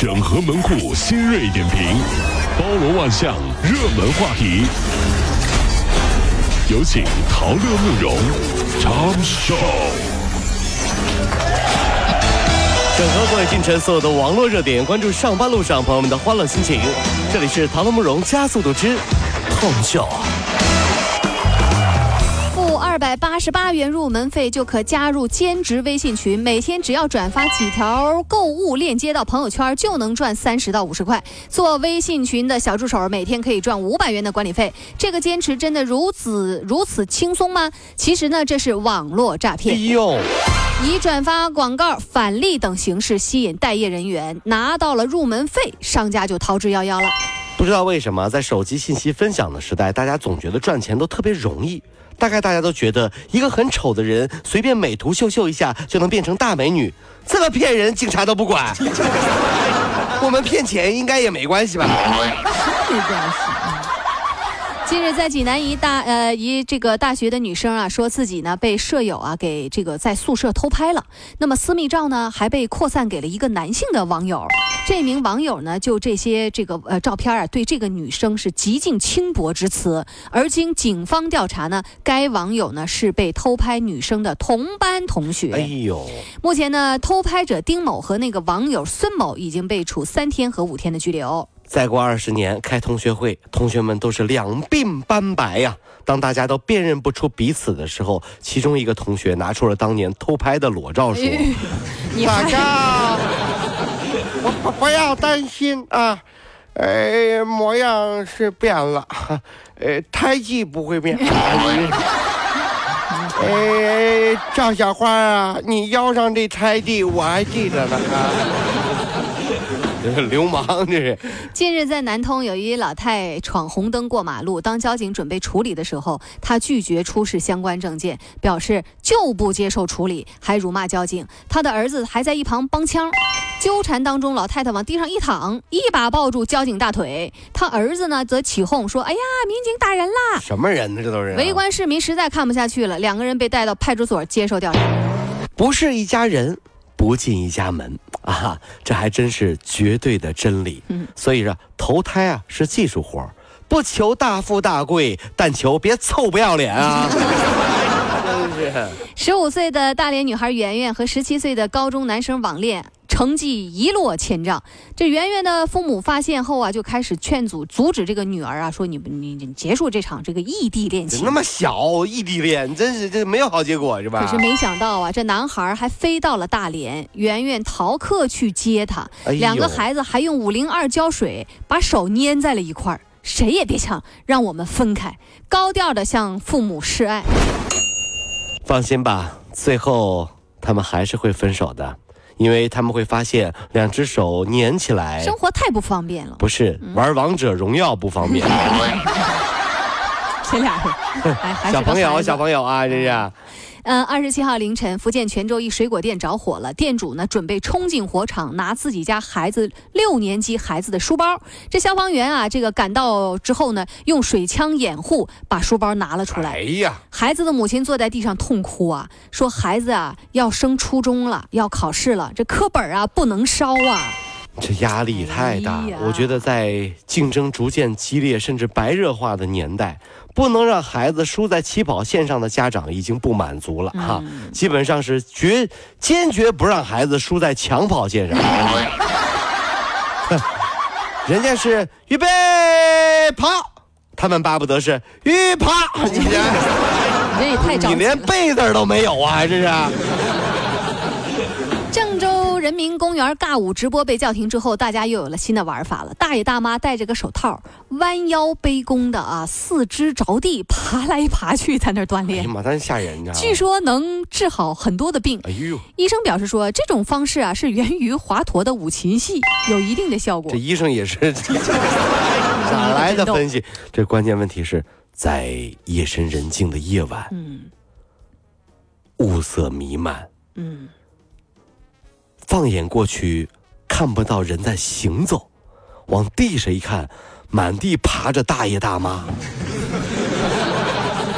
整合门户新锐点评，包罗万象，热门话题。有请陶乐慕容长寿。整合各位进城所有的网络热点，关注上班路上朋友们的欢乐心情。这里是陶乐慕容加速度之痛秀。百八十八元入门费就可加入兼职微信群，每天只要转发几条购物链接到朋友圈，就能赚三十到五十块。做微信群的小助手，每天可以赚五百元的管理费。这个坚持真的如此如此轻松吗？其实呢，这是网络诈骗哎骗。呦，以转发广告、返利等形式吸引待业人员，拿到了入门费，商家就逃之夭夭了。不知道为什么，在手机信息分享的时代，大家总觉得赚钱都特别容易。大概大家都觉得，一个很丑的人随便美图秀秀一下就能变成大美女，这么骗人，警察都不管。我们骗钱应该也没关系吧？没关系。近日，在济南一大呃一这个大学的女生啊，说自己呢被舍友啊给这个在宿舍偷拍了。那么私密照呢还被扩散给了一个男性的网友。这名网友呢就这些这个呃照片啊，对这个女生是极尽轻薄之词。而经警方调查呢，该网友呢是被偷拍女生的同班同学。哎呦，目前呢，偷拍者丁某和那个网友孙某已经被处三天和五天的拘留。再过二十年开同学会，同学们都是两鬓斑白呀。当大家都辨认不出彼此的时候，其中一个同学拿出了当年偷拍的裸照，说：“你大还家不不不要担心啊，呃，模样是变了，呃，胎记不会变。哎，赵小花啊，你腰上这胎记我还记得呢啊。这 是流氓，这是。近日，在南通有一老太闯红灯过马路，当交警准备处理的时候，她拒绝出示相关证件，表示就不接受处理，还辱骂交警。她的儿子还在一旁帮腔。纠缠当中，老太太往地上一躺，一把抱住交警大腿。她儿子呢，则起哄说：“哎呀，民警打人啦！”什么人呢？这都是、围观市民实在看不下去了，两个人被带到派出所接受调查。不是一家人，不进一家门 啊！这还真是绝对的真理。嗯所以说投胎啊是技术活儿不求大富大贵，但求别臭不要脸啊！真是。十五岁的大连女孩圆圆和十七岁的高中男生网恋。成绩一落千丈，这圆圆的父母发现后啊，就开始劝阻阻止这个女儿啊，说你你你结束这场这个异地恋情那。么小异地恋，真是这没有好结果是吧？可是没想到啊，这男孩还飞到了大连，圆圆逃课去接他，哎两个孩子还用五零二胶水把手粘在了一块儿，谁也别想让我们分开，高调的向父母示爱。放心吧，最后他们还是会分手的，因为他们会发现两只手粘起来，生活太不方便了，不是玩王者荣耀不方便。这俩人，哎，小朋友，小朋友啊，这是。嗯，二十七号凌晨，福建泉州一水果店着火了，店主呢准备冲进火场拿自己家孩子六年级孩子的书包。这消防员啊，这个赶到之后呢，用水枪掩护，把书包拿了出来。哎呀，孩子的母亲坐在地上痛哭啊，说孩子啊要升初中了，要考试了，这课本啊不能烧啊。这压力太大。哎我觉得在竞争逐渐激烈甚至白热化的年代，不能让孩子输在起跑线上的家长已经不满足了哈，嗯基本上是绝坚决不让孩子输在抢跑线上。人家是预备跑，他们巴不得是预跑。你这也太你连。背字都没有啊，还这是？人民公园尬舞直播被叫停之后，大家又有了新的玩法了。大爷大妈戴着个手套，弯腰背弓的啊，四肢着地，爬来爬去，在那儿锻炼。哎呀妈，真吓人，你知道吗？据说能治好很多的病。哎呦，医生表示说，这种方式啊是源于华佗的五禽戏，有一定的效果这。医生也是 哪来的分析？这关键问题是在夜深人静的夜晚，嗯雾色弥漫，嗯，放眼过去看不到人在行走，往地上一看，满地爬着大爷大妈，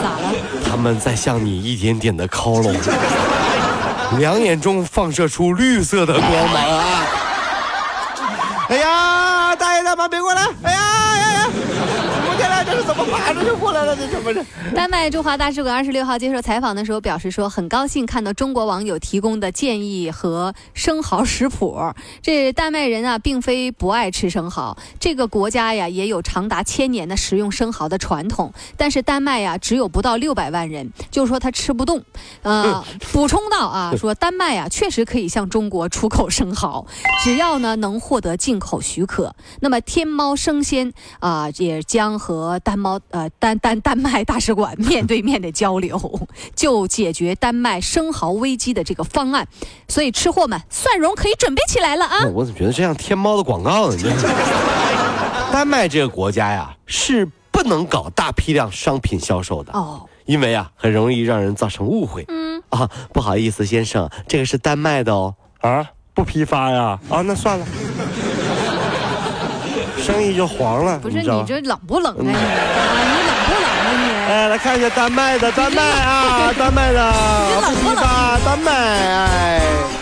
咋了？他们在向你一点点的靠拢，两眼中放射出绿色的光芒啊！哎呀，大爷大妈别过来！哎呀呀呀！这是怎么爬着就过来了？这怎么是？丹麦驻华大使馆二十六号接受采访的时候表示说，很高兴看到中国网友提供的建议和生蚝食谱。这丹麦人啊，并非不爱吃生蚝，这个国家呀也有长达千年的食用生蚝的传统。但是丹麦呀只有不到六百万人，就是说他吃不动。呃，补充到啊，说丹麦呀确实可以向中国出口生蚝，只要呢能获得进口许可。那么天猫生鲜啊、也将和丹猫呃丹丹丹麦大使馆 面对面的交流，就解决丹麦生蚝危机的这个方案。所以吃货们，蒜蓉可以准备起来了啊！我怎么觉得这像天猫的广告呢？丹麦 这个国家呀，是不能搞大批量商品销售的，哦，因为啊，很容易让人造成误会。嗯，啊，不好意思，先生，这个是丹麦的哦。啊，不批发呀？啊，那算了，生意就黄了。不是你这冷不冷啊你？啊，你冷不冷啊你？哎，来看一下丹麦的，丹麦啊，丹麦的，不批发，丹麦，哎。